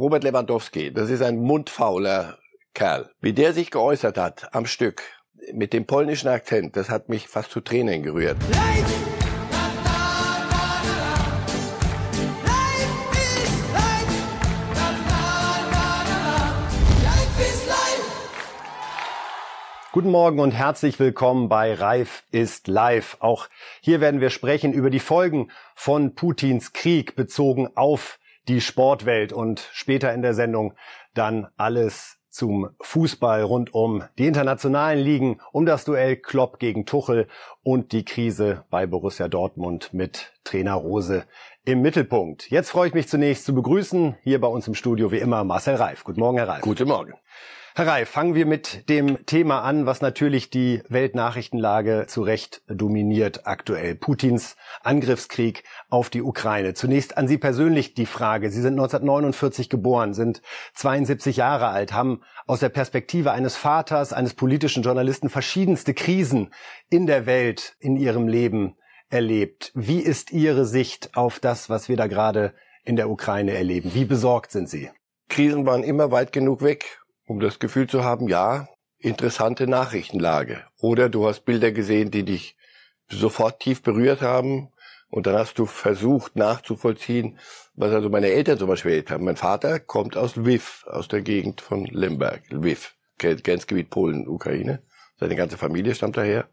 Robert Lewandowski, das ist ein mundfauler Kerl. Wie der sich geäußert hat am Stück mit dem polnischen Akzent, das hat mich fast zu Tränen gerührt. Leid! Guten Morgen und herzlich willkommen bei Reif ist live. Auch hier werden wir sprechen über die Folgen von Putins Krieg bezogen auf die Sportwelt und später in der Sendung dann alles zum Fußball rund um die internationalen Ligen, um das Duell Klopp gegen Tuchel und die Krise bei Borussia Dortmund mit Trainer Rose im Mittelpunkt. Jetzt freue ich mich zunächst zu begrüßen, hier bei uns im Studio wie immer Marcel Reif. Guten Morgen, Herr Reif. Guten Morgen. Herr Reif, fangen wir mit dem Thema an, was natürlich die Weltnachrichtenlage zu Recht dominiert aktuell. Putins Angriffskrieg auf die Ukraine. Zunächst an Sie persönlich die Frage. Sie sind 1949 geboren, sind 72 Jahre alt, haben aus der Perspektive eines Vaters, eines politischen Journalisten verschiedenste Krisen in der Welt, in Ihrem Leben erlebt. Wie ist Ihre Sicht auf das, was wir da gerade in der Ukraine erleben? Wie besorgt sind Sie? Krisen waren immer weit genug weg um das Gefühl zu haben, ja, interessante Nachrichtenlage. Oder du hast Bilder gesehen, die dich sofort tief berührt haben. Und dann hast du versucht nachzuvollziehen, was also meine Eltern zum Beispiel erlebt haben. Mein Vater kommt aus Lviv, aus der Gegend von Lemberg, Lviv, Grenzgebiet Polen, Ukraine. Seine ganze Familie stammt daher.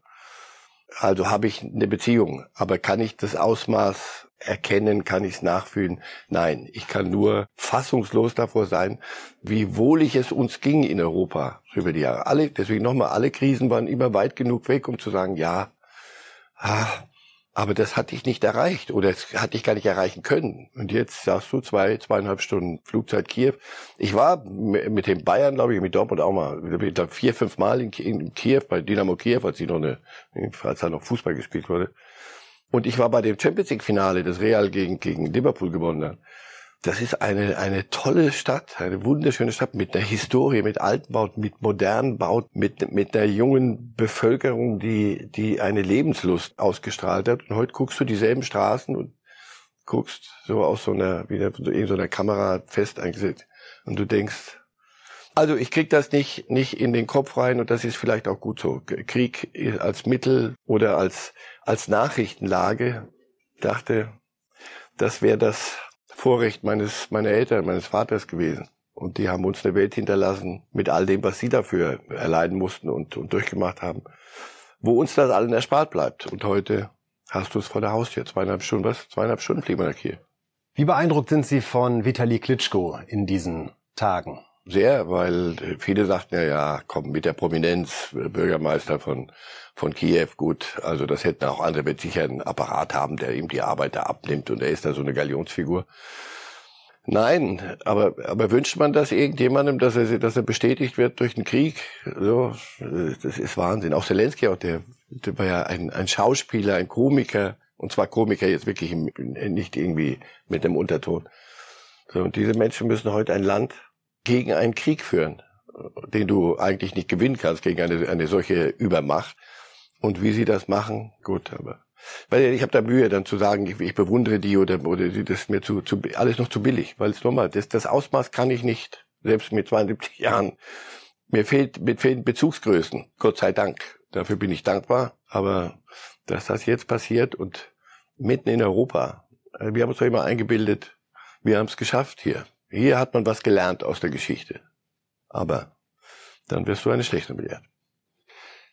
Also habe ich eine Beziehung. Aber kann ich das Ausmaß erkennen, kann ich es nachfühlen. Nein, ich kann nur fassungslos davor sein, wie wohlig es uns ging in Europa über die Jahre. Alle, deswegen nochmal, alle Krisen waren immer weit genug weg, um zu sagen, ja, ah, aber das hatte ich nicht erreicht oder das hatte ich gar nicht erreichen können. Und jetzt sagst du zwei, zweieinhalb Stunden Flugzeit Kiew. Ich war mit den Bayern, glaube ich, mit Dortmund auch mal, ich vier, fünf Mal in, Kiew, bei Dynamo Kiew, als sie noch eine, als da noch Fußball gespielt wurde. Und ich war bei dem Champions League Finale, das Real gegen, gegen Liverpool gewonnen hat. Das ist eine, eine tolle Stadt, eine wunderschöne Stadt mit einer Historie, mit Altbauten, mit modernen Bauten, mit, mit einer jungen Bevölkerung, die, die eine Lebenslust ausgestrahlt hat. Und heute guckst du dieselben Straßen und guckst so aus so einer, wieder in so einer Kamera fest eingesetzt. Und du denkst, also ich krieg das nicht, nicht in den Kopf rein und das ist vielleicht auch gut so. Krieg als Mittel oder als, als Nachrichtenlage dachte, das wäre das Vorrecht meines, meiner Eltern, meines Vaters gewesen. Und die haben uns eine Welt hinterlassen mit all dem, was sie dafür erleiden mussten und, und durchgemacht haben, wo uns das allen erspart bleibt. Und heute hast du es vor der Haustür. Zweieinhalb Stunden, was? Zweieinhalb Stunden fliegen wir nach Kiel. Wie beeindruckt sind Sie von Vitali Klitschko in diesen Tagen? Sehr, weil viele sagten ja, ja, komm, mit der Prominenz, äh, Bürgermeister von, von Kiew, gut, also das hätten auch andere mit sicher einen Apparat haben, der ihm die Arbeit da abnimmt und er ist da so eine Galionsfigur. Nein, aber, aber wünscht man das irgendjemandem, dass er, dass er bestätigt wird durch den Krieg? So, das ist Wahnsinn. Auch Zelensky, auch der, der war ja ein, ein Schauspieler, ein Komiker, und zwar Komiker jetzt wirklich im, nicht irgendwie mit einem Unterton. So, und diese Menschen müssen heute ein Land gegen einen Krieg führen, den du eigentlich nicht gewinnen kannst, gegen eine, eine solche Übermacht. Und wie sie das machen, gut, aber weil ich habe da Mühe, dann zu sagen, ich, ich bewundere die oder, oder das ist mir zu, zu alles noch zu billig, weil es nochmal, das, das Ausmaß kann ich nicht, selbst mit 72 Jahren. Mir fehlt, mir fehlen Bezugsgrößen, Gott sei Dank. Dafür bin ich dankbar. Aber dass das jetzt passiert und mitten in Europa, äh, wir haben uns doch immer eingebildet, wir haben es geschafft hier. Hier hat man was gelernt aus der Geschichte. Aber dann wirst du eine schlechte belehrt.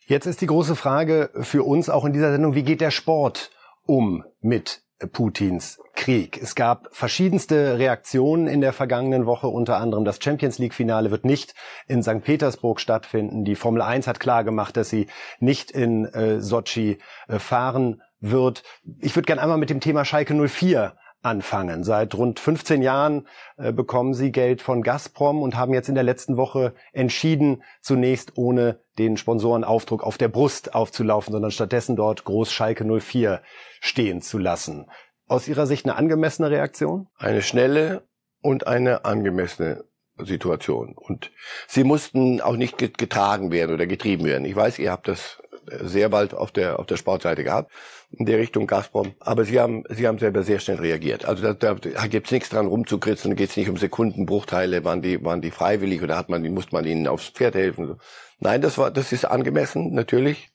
Jetzt ist die große Frage für uns auch in dieser Sendung, wie geht der Sport um mit Putins Krieg. Es gab verschiedenste Reaktionen in der vergangenen Woche, unter anderem das Champions League Finale wird nicht in St. Petersburg stattfinden. Die Formel 1 hat klar gemacht, dass sie nicht in äh, Sochi äh, fahren wird. Ich würde gerne einmal mit dem Thema Schalke 04 anfangen. Seit rund 15 Jahren äh, bekommen sie Geld von Gazprom und haben jetzt in der letzten Woche entschieden, zunächst ohne den Sponsorenaufdruck auf der Brust aufzulaufen, sondern stattdessen dort Groß Schalke 04 stehen zu lassen. Aus Ihrer Sicht eine angemessene Reaktion? Eine schnelle und eine angemessene Situation. Und sie mussten auch nicht getragen werden oder getrieben werden. Ich weiß, ihr habt das sehr bald auf der, auf der Sportseite gehabt, in der Richtung Gazprom. Aber sie haben, sie haben selber sehr schnell reagiert. Also da, da gibt's nichts dran rumzukritzeln, da geht's nicht um Sekundenbruchteile, waren die, waren die freiwillig oder hat man, musste man ihnen aufs Pferd helfen. Nein, das war, das ist angemessen, natürlich.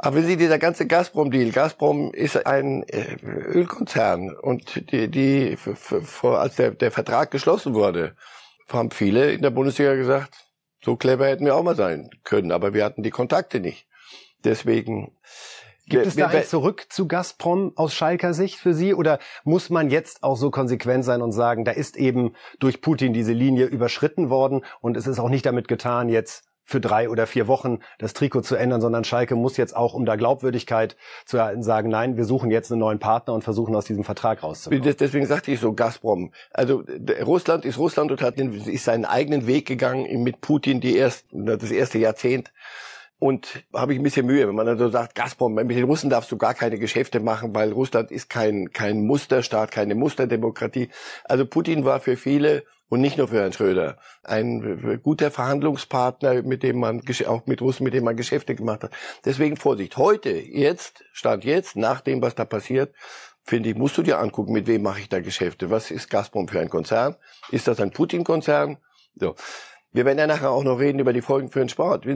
Aber wenn Sie dieser ganze Gazprom-Deal, Gazprom ist ein äh, Ölkonzern und die, die als der, der Vertrag geschlossen wurde, haben viele in der Bundesliga gesagt, so clever hätten wir auch mal sein können, aber wir hatten die Kontakte nicht. Deswegen Gibt es da ein Zurück zu Gazprom aus Schalker Sicht für Sie oder muss man jetzt auch so konsequent sein und sagen, da ist eben durch Putin diese Linie überschritten worden und es ist auch nicht damit getan, jetzt für drei oder vier Wochen das Trikot zu ändern, sondern Schalke muss jetzt auch, um da Glaubwürdigkeit zu erhalten, sagen, nein, wir suchen jetzt einen neuen Partner und versuchen aus diesem Vertrag rauszukommen. Deswegen sagte ich so, Gazprom. Also Russland ist Russland und hat den, ist seinen eigenen Weg gegangen mit Putin die erst, das erste Jahrzehnt. Und habe ich ein bisschen Mühe, wenn man dann so sagt, Gazprom, mit den Russen darfst du gar keine Geschäfte machen, weil Russland ist kein, kein Musterstaat, keine Musterdemokratie. Also Putin war für viele und nicht nur für Herrn Schröder. Ein guter Verhandlungspartner, mit dem man, auch mit Russen, mit dem man Geschäfte gemacht hat. Deswegen Vorsicht. Heute, jetzt, Stand jetzt, nach dem, was da passiert, finde ich, musst du dir angucken, mit wem mache ich da Geschäfte. Was ist Gazprom für ein Konzern? Ist das ein Putin-Konzern? So. Wir werden ja nachher auch noch reden über die Folgen für den Sport.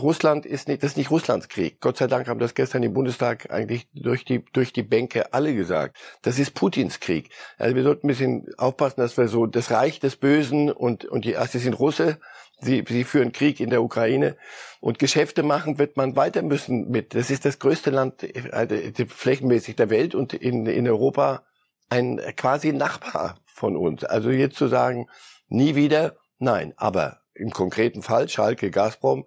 Russland ist nicht, das ist nicht Russlands Krieg. Gott sei Dank haben das gestern im Bundestag eigentlich durch die, durch die Bänke alle gesagt. Das ist Putins Krieg. Also wir sollten ein bisschen aufpassen, dass wir so das Reich des Bösen und, und die, ach, sie sind Russe, sie, sie führen Krieg in der Ukraine und Geschäfte machen wird man weiter müssen mit. Das ist das größte Land äh, flächenmäßig der Welt und in, in Europa ein quasi Nachbar von uns. Also jetzt zu sagen, nie wieder, Nein, aber im konkreten Fall Schalke, Gazprom,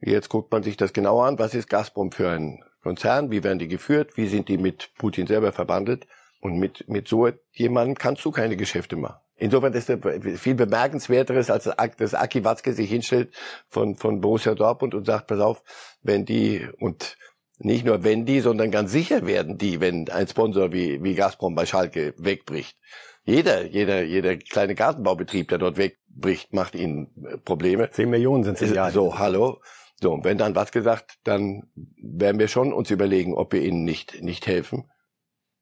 jetzt guckt man sich das genauer an. Was ist Gazprom für ein Konzern? Wie werden die geführt? Wie sind die mit Putin selber verbandelt? Und mit, mit so jemandem kannst du keine Geschäfte machen. Insofern ist das viel bemerkenswerteres, als das Aki Watzke sich hinstellt von, von Borussia Dortmund und sagt, pass auf, wenn die, und nicht nur wenn die, sondern ganz sicher werden die, wenn ein Sponsor wie, wie Gazprom bei Schalke wegbricht. Jeder, jeder, jeder kleine Gartenbaubetrieb, der dort wegbricht, macht ihnen äh, Probleme. Zehn Millionen sind es ja. So, hallo. So, und wenn dann was gesagt, dann werden wir schon uns überlegen, ob wir ihnen nicht, nicht helfen.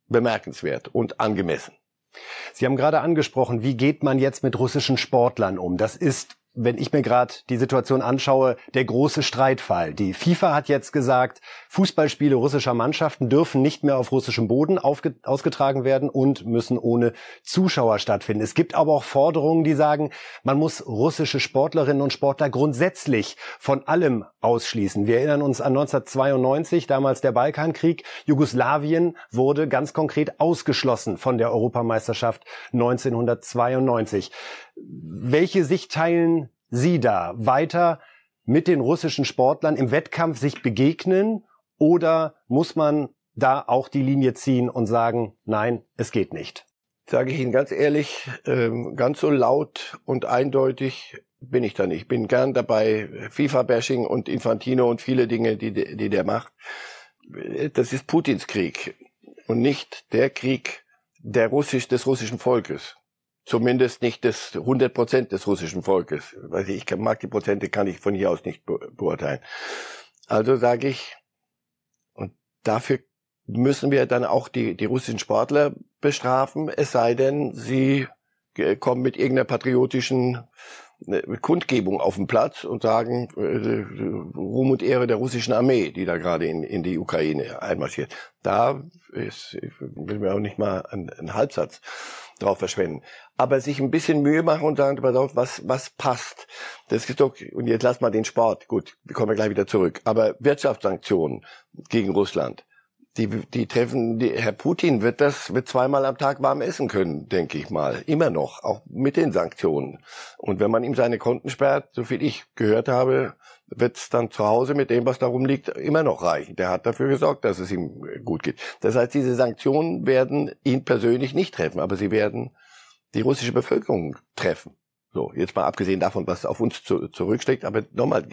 Bemerkenswert und angemessen. Sie haben gerade angesprochen, wie geht man jetzt mit russischen Sportlern um? Das ist wenn ich mir gerade die Situation anschaue, der große Streitfall. Die FIFA hat jetzt gesagt, Fußballspiele russischer Mannschaften dürfen nicht mehr auf russischem Boden ausgetragen werden und müssen ohne Zuschauer stattfinden. Es gibt aber auch Forderungen, die sagen, man muss russische Sportlerinnen und Sportler grundsätzlich von allem ausschließen. Wir erinnern uns an 1992, damals der Balkankrieg. Jugoslawien wurde ganz konkret ausgeschlossen von der Europameisterschaft 1992. Welche Sicht teilen Sie da? Weiter mit den russischen Sportlern im Wettkampf sich begegnen oder muss man da auch die Linie ziehen und sagen, nein, es geht nicht? Sage ich Ihnen ganz ehrlich, ähm, ganz so laut und eindeutig bin ich da nicht. Ich bin gern dabei, FIFA-Bashing und Infantino und viele Dinge, die, die der macht. Das ist Putins Krieg und nicht der Krieg der Russisch, des russischen Volkes. Zumindest nicht des 100 Prozent des russischen Volkes. Weil ich mag die Prozente, kann ich von hier aus nicht beurteilen. Also sage ich, und dafür müssen wir dann auch die, die russischen Sportler bestrafen, es sei denn, sie kommen mit irgendeiner patriotischen äh, Kundgebung auf den Platz und sagen äh, Ruhm und Ehre der russischen Armee, die da gerade in, in die Ukraine einmarschiert. Da ist, will mir auch nicht mal einen, einen Halbsatz drauf verschwenden. Aber sich ein bisschen Mühe machen und sagen, pass auf, was, was passt. Das ist doch, und jetzt lass mal den Sport. Gut, wir kommen gleich wieder zurück. Aber Wirtschaftssanktionen gegen Russland die, die treffen, die, Herr Putin wird das, wird zweimal am Tag warm essen können, denke ich mal. Immer noch, auch mit den Sanktionen. Und wenn man ihm seine Konten sperrt, so viel ich gehört habe, wird es dann zu Hause mit dem, was darum liegt, immer noch reichen. Der hat dafür gesorgt, dass es ihm gut geht. Das heißt, diese Sanktionen werden ihn persönlich nicht treffen, aber sie werden die russische Bevölkerung treffen. So, jetzt mal abgesehen davon, was auf uns zu, zurücksteckt, aber nochmal,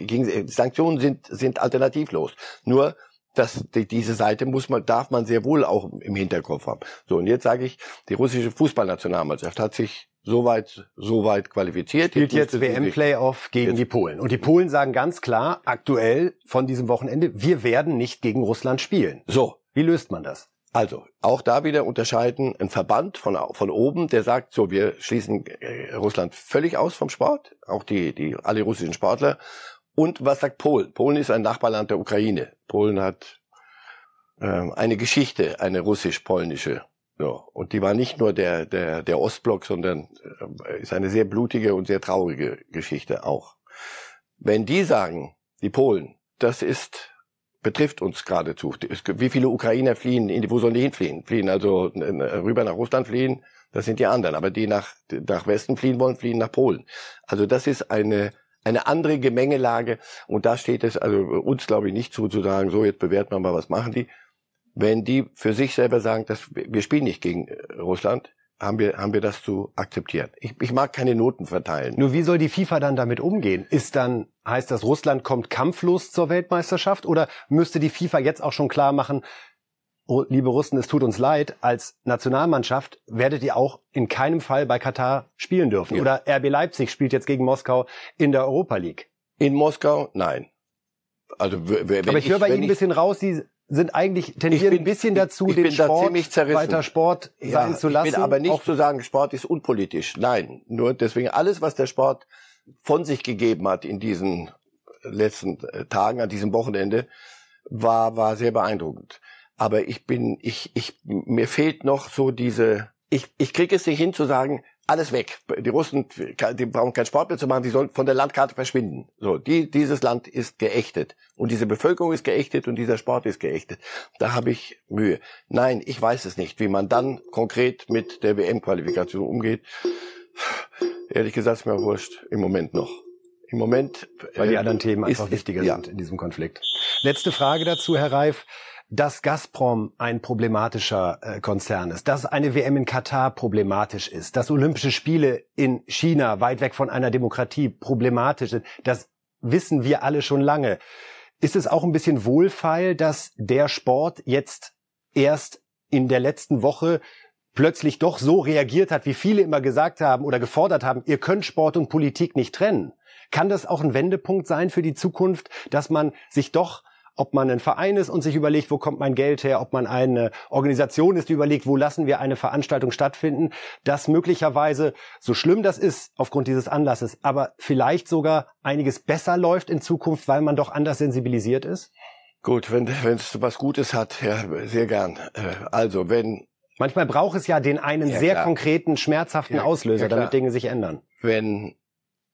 Sanktionen sind, sind alternativlos. Nur das, die, diese Seite muss man, darf man sehr wohl auch im Hinterkopf haben. So, und jetzt sage ich, die russische Fußballnationalmannschaft hat sich soweit soweit qualifiziert. Spielt jetzt, jetzt WM-Playoff gegen jetzt. die Polen. Und die Polen sagen ganz klar, aktuell von diesem Wochenende, wir werden nicht gegen Russland spielen. So. Wie löst man das? Also, auch da wieder unterscheiden ein Verband von, von oben, der sagt, so, wir schließen äh, Russland völlig aus vom Sport, auch die, die, alle russischen Sportler. Und was sagt Polen? Polen ist ein Nachbarland der Ukraine. Polen hat ähm, eine Geschichte, eine russisch-polnische. So. Und die war nicht nur der, der, der Ostblock, sondern äh, ist eine sehr blutige und sehr traurige Geschichte auch. Wenn die sagen, die Polen, das ist betrifft uns geradezu. Wie viele Ukrainer fliehen, in wo sollen die hinfliehen? Fliehen also rüber nach Russland fliehen, das sind die anderen. Aber die nach, nach Westen fliehen wollen, fliehen nach Polen. Also das ist eine, eine andere Gemengelage. Und da steht es also uns, glaube ich, nicht zu, zu sagen, so jetzt bewerten wir mal, was machen die. Wenn die für sich selber sagen, dass wir spielen nicht gegen Russland, haben wir, haben wir das zu akzeptieren. Ich, ich mag keine Noten verteilen. Nur wie soll die FIFA dann damit umgehen? Ist dann, heißt das, Russland kommt kampflos zur Weltmeisterschaft? Oder müsste die FIFA jetzt auch schon klar machen, liebe Russen, es tut uns leid, als Nationalmannschaft werdet ihr auch in keinem Fall bei Katar spielen dürfen? Ja. Oder RB Leipzig spielt jetzt gegen Moskau in der Europa League? In Moskau? Nein. Also, Aber ich, höre bei Ihnen ein bisschen raus, Sie sind eigentlich tendieren bin, ein bisschen dazu, ich, ich den Sport weiter Sport ja, sein zu lassen. Ich will aber nicht zu sagen, Sport ist unpolitisch. Nein, nur deswegen alles, was der Sport von sich gegeben hat in diesen letzten äh, Tagen, an diesem Wochenende, war war sehr beeindruckend. Aber ich bin, ich, ich, mir fehlt noch so diese, ich, ich kriege es nicht hin zu sagen, alles weg. Die Russen, die brauchen keinen Sport mehr zu machen, die sollen von der Landkarte verschwinden. So, die, dieses Land ist geächtet und diese Bevölkerung ist geächtet und dieser Sport ist geächtet. Da habe ich Mühe. Nein, ich weiß es nicht, wie man dann konkret mit der WM-Qualifikation umgeht. Ehrlich gesagt ist mir wurscht im Moment noch. Im Moment, weil die äh, anderen Themen einfach ist, wichtiger ja. sind in diesem Konflikt. Letzte Frage dazu, Herr Reif dass Gazprom ein problematischer äh, Konzern ist, dass eine WM in Katar problematisch ist, dass Olympische Spiele in China weit weg von einer Demokratie problematisch sind, das wissen wir alle schon lange. Ist es auch ein bisschen wohlfeil, dass der Sport jetzt erst in der letzten Woche plötzlich doch so reagiert hat, wie viele immer gesagt haben oder gefordert haben, ihr könnt Sport und Politik nicht trennen? Kann das auch ein Wendepunkt sein für die Zukunft, dass man sich doch ob man ein Verein ist und sich überlegt, wo kommt mein Geld her, ob man eine Organisation ist, die überlegt, wo lassen wir eine Veranstaltung stattfinden, dass möglicherweise, so schlimm das ist aufgrund dieses Anlasses, aber vielleicht sogar einiges besser läuft in Zukunft, weil man doch anders sensibilisiert ist? Gut, wenn es was Gutes hat, ja, sehr gern. Äh, also, wenn Manchmal braucht es ja den einen ja, sehr klar. konkreten, schmerzhaften ja, Auslöser, ja, damit Dinge sich ändern. Wenn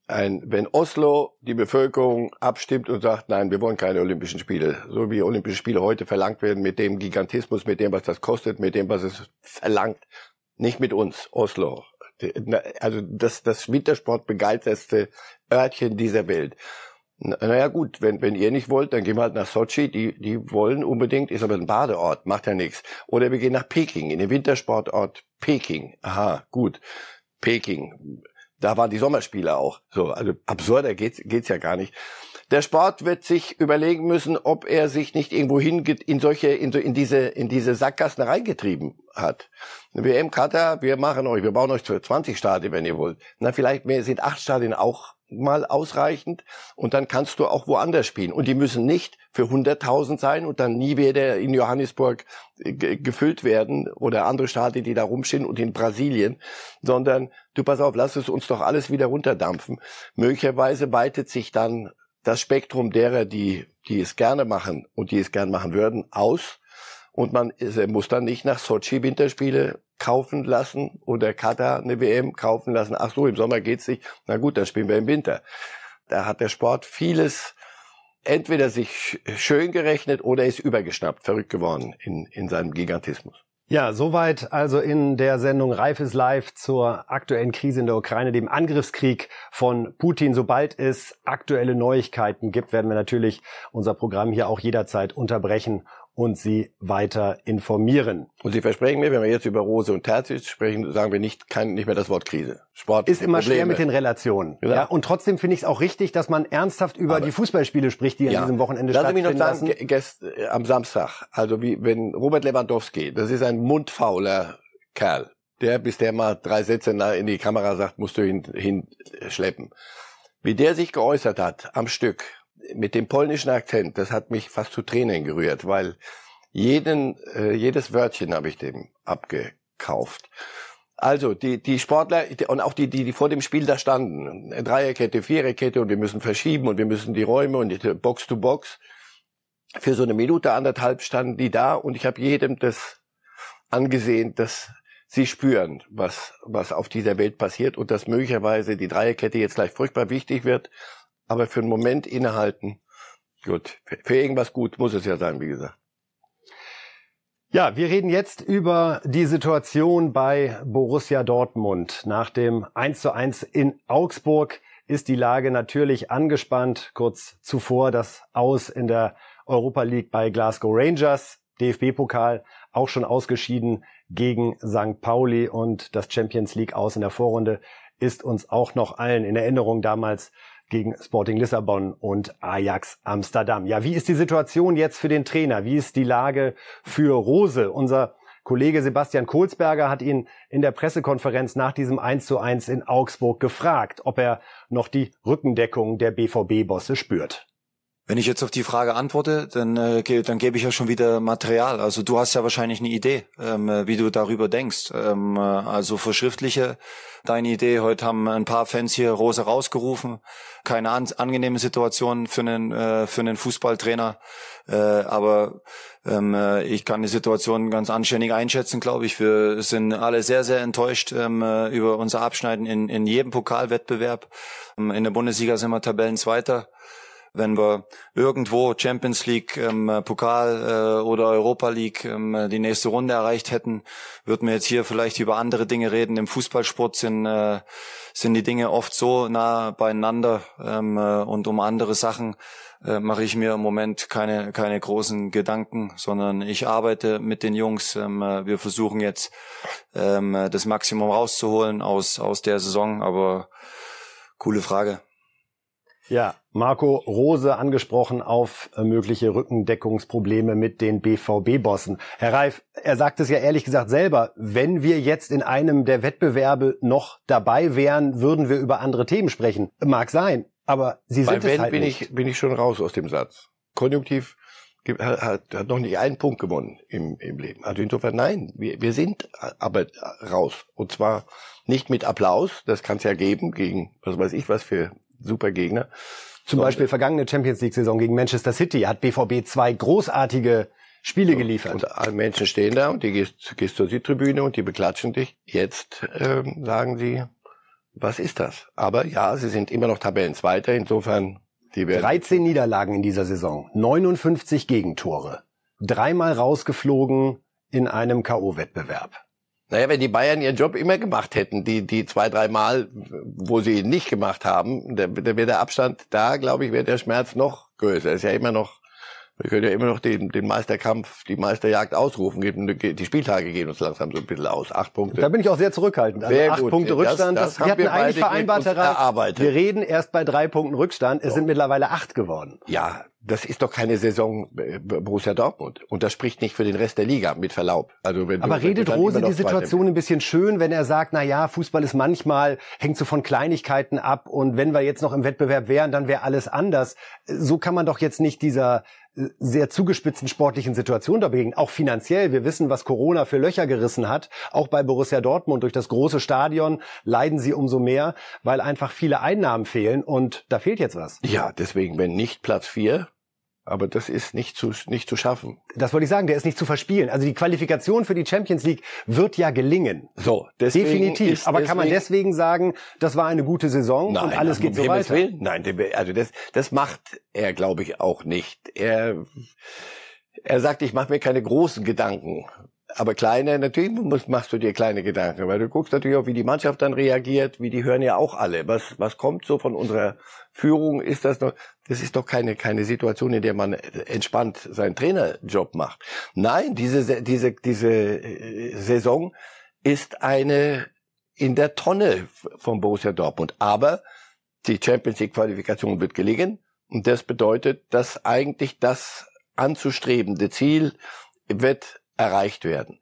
ein, wenn Oslo die Bevölkerung abstimmt und sagt, nein, wir wollen keine Olympischen Spiele, so wie Olympische Spiele heute verlangt werden, mit dem Gigantismus, mit dem, was das kostet, mit dem, was es verlangt, nicht mit uns, Oslo. Also das, das Wintersportbegeisterste Örtchen dieser Welt. Naja gut, wenn, wenn ihr nicht wollt, dann gehen wir halt nach Sochi. Die, die wollen unbedingt, ist aber ein Badeort, macht ja nichts. Oder wir gehen nach Peking, in den Wintersportort Peking. Aha, gut. Peking da waren die Sommerspiele auch. So, also absurder geht's, geht's ja gar nicht. Der Sport wird sich überlegen müssen, ob er sich nicht irgendwo hin in solche, in, so, in diese, in diese Sackgassen reingetrieben hat. WM Katar, wir machen euch, wir bauen euch 20 Stadien, wenn ihr wollt. Na, vielleicht mehr sind acht Stadien auch mal ausreichend und dann kannst du auch woanders spielen. Und die müssen nicht für 100.000 sein und dann nie wieder in Johannesburg gefüllt werden oder andere Stadien, die da rumstehen und in Brasilien, sondern du pass auf, lass es uns doch alles wieder runterdampfen. Möglicherweise weitet sich dann das Spektrum derer, die, die es gerne machen und die es gern machen würden, aus. Und man muss dann nicht nach Sochi Winterspiele kaufen lassen oder Katar eine WM kaufen lassen. Ach so, im Sommer geht's nicht. Na gut, dann spielen wir im Winter. Da hat der Sport vieles entweder sich schön gerechnet oder ist übergeschnappt, verrückt geworden in, in seinem Gigantismus. Ja, soweit also in der Sendung Reif ist live zur aktuellen Krise in der Ukraine, dem Angriffskrieg von Putin. Sobald es aktuelle Neuigkeiten gibt, werden wir natürlich unser Programm hier auch jederzeit unterbrechen und Sie weiter informieren. Und Sie versprechen mir, wenn wir jetzt über Rose und Terzic sprechen, sagen wir nicht, kein, nicht mehr das Wort Krise. Sport ist immer Probleme. schwer mit den Relationen. Genau. Ja, und trotzdem finde ich es auch richtig, dass man ernsthaft über Aber die Fußballspiele spricht, die ja. an diesem Wochenende Lassen stattfinden. Lassen Sie mich noch sagen, gest, äh, am Samstag, also wie wenn Robert Lewandowski, das ist ein mundfauler Kerl, Der, bis der mal drei Sätze in die Kamera sagt, musst du ihn hinschleppen. Wie der sich geäußert hat am Stück, mit dem polnischen Akzent, das hat mich fast zu Tränen gerührt, weil jeden, äh, jedes Wörtchen habe ich dem abgekauft. Also die, die Sportler und auch die, die, die vor dem Spiel da standen, Dreierkette, Viererkette und wir müssen verschieben und wir müssen die Räume und die Box to Box. Für so eine Minute, anderthalb standen die da und ich habe jedem das angesehen, dass sie spüren, was, was auf dieser Welt passiert und dass möglicherweise die Dreierkette jetzt gleich furchtbar wichtig wird, aber für einen Moment innehalten. Gut, für irgendwas gut muss es ja sein, wie gesagt. Ja, wir reden jetzt über die Situation bei Borussia Dortmund. Nach dem 1 zu 1 in Augsburg ist die Lage natürlich angespannt. Kurz zuvor das Aus in der Europa League bei Glasgow Rangers, DFB-Pokal auch schon ausgeschieden gegen St. Pauli und das Champions League aus in der Vorrunde ist uns auch noch allen in Erinnerung damals gegen Sporting Lissabon und Ajax Amsterdam. Ja, wie ist die Situation jetzt für den Trainer? Wie ist die Lage für Rose? Unser Kollege Sebastian Kohlsberger hat ihn in der Pressekonferenz nach diesem 1 zu 1 in Augsburg gefragt, ob er noch die Rückendeckung der BVB-Bosse spürt. Wenn ich jetzt auf die Frage antworte, dann, äh, dann gebe ich ja schon wieder Material. Also du hast ja wahrscheinlich eine Idee, ähm, äh, wie du darüber denkst. Ähm, äh, also verschriftliche deine Idee. Heute haben ein paar Fans hier Rose rausgerufen. Keine an angenehme Situation für einen, äh, für einen Fußballtrainer. Äh, aber ähm, äh, ich kann die Situation ganz anständig einschätzen, glaube ich. Wir sind alle sehr, sehr enttäuscht ähm, äh, über unser Abschneiden in, in jedem Pokalwettbewerb. Ähm, in der Bundesliga sind wir Tabellenzweiter wenn wir irgendwo Champions League, ähm, Pokal äh, oder Europa League ähm, die nächste Runde erreicht hätten, würden wir jetzt hier vielleicht über andere Dinge reden. Im Fußballsport sind äh, sind die Dinge oft so nah beieinander ähm, äh, und um andere Sachen äh, mache ich mir im Moment keine keine großen Gedanken, sondern ich arbeite mit den Jungs. Ähm, äh, wir versuchen jetzt ähm, das Maximum rauszuholen aus aus der Saison, aber coole Frage. Ja, Marco Rose angesprochen auf äh, mögliche Rückendeckungsprobleme mit den BVB-Bossen. Herr Reif, er sagt es ja ehrlich gesagt selber, wenn wir jetzt in einem der Wettbewerbe noch dabei wären, würden wir über andere Themen sprechen. Mag sein, aber Sie sind Bei es halt bin nicht. Ich, bin ich schon raus aus dem Satz. Konjunktiv hat, hat noch nicht einen Punkt gewonnen im, im Leben. Also insofern nein, wir, wir sind aber raus. Und zwar nicht mit Applaus, das kann es ja geben, gegen was weiß ich was für super Gegner. Zum Beispiel vergangene Champions League-Saison gegen Manchester City hat BVB zwei großartige Spiele geliefert. Und alle Menschen stehen da und die gehst, gehst zur Südtribüne und die beklatschen dich. Jetzt ähm, sagen sie, was ist das? Aber ja, sie sind immer noch Tabellenzweiter, insofern die werden 13 Niederlagen in dieser Saison, 59 Gegentore, dreimal rausgeflogen in einem KO-Wettbewerb. Naja, wenn die Bayern ihren Job immer gemacht hätten, die, die zwei, drei Mal, wo sie ihn nicht gemacht haben, dann wäre der Abstand da, glaube ich, wäre der Schmerz noch größer. Ist ja immer noch, wir können ja immer noch den, den Meisterkampf, die Meisterjagd ausrufen. Die Spieltage gehen uns langsam so ein bisschen aus. Acht Punkte. Da bin ich auch sehr zurückhaltend. Also sehr acht gut. Punkte Rückstand. Das, das wir hatten wir eigentlich vereinbart, Herr wir reden erst bei drei Punkten Rückstand. Es so. sind mittlerweile acht geworden. Ja, das ist doch keine Saison äh, Borussia Dortmund. Und das spricht nicht für den Rest der Liga, mit Verlaub. Also wenn Aber du, redet Rose die Situation ein bisschen schön, wenn er sagt, na ja, Fußball ist manchmal, hängt so von Kleinigkeiten ab und wenn wir jetzt noch im Wettbewerb wären, dann wäre alles anders. So kann man doch jetzt nicht dieser äh, sehr zugespitzten sportlichen Situation da begegnen. Auch finanziell. Wir wissen, was Corona für Löcher gerissen hat. Auch bei Borussia Dortmund durch das große Stadion leiden sie umso mehr, weil einfach viele Einnahmen fehlen und da fehlt jetzt was. Ja, deswegen, wenn nicht Platz vier, aber das ist nicht zu, nicht zu schaffen. Das wollte ich sagen, der ist nicht zu verspielen. Also die Qualifikation für die Champions League wird ja gelingen. So, definitiv. Ist, aber kann man deswegen sagen, das war eine gute Saison Nein, und alles geht so weiter? Will? Nein, also das, das macht er, glaube ich, auch nicht. Er, er sagt, ich mache mir keine großen Gedanken aber kleine, natürlich machst du dir kleine Gedanken, weil du guckst natürlich auch, wie die Mannschaft dann reagiert, wie die hören ja auch alle. Was, was kommt so von unserer Führung? Ist das noch, das ist doch keine, keine Situation, in der man entspannt seinen Trainerjob macht. Nein, diese, diese, diese äh, Saison ist eine in der Tonne von Borussia Dortmund. Aber die Champions League Qualifikation wird gelingen. Und das bedeutet, dass eigentlich das anzustrebende Ziel wird erreicht werden.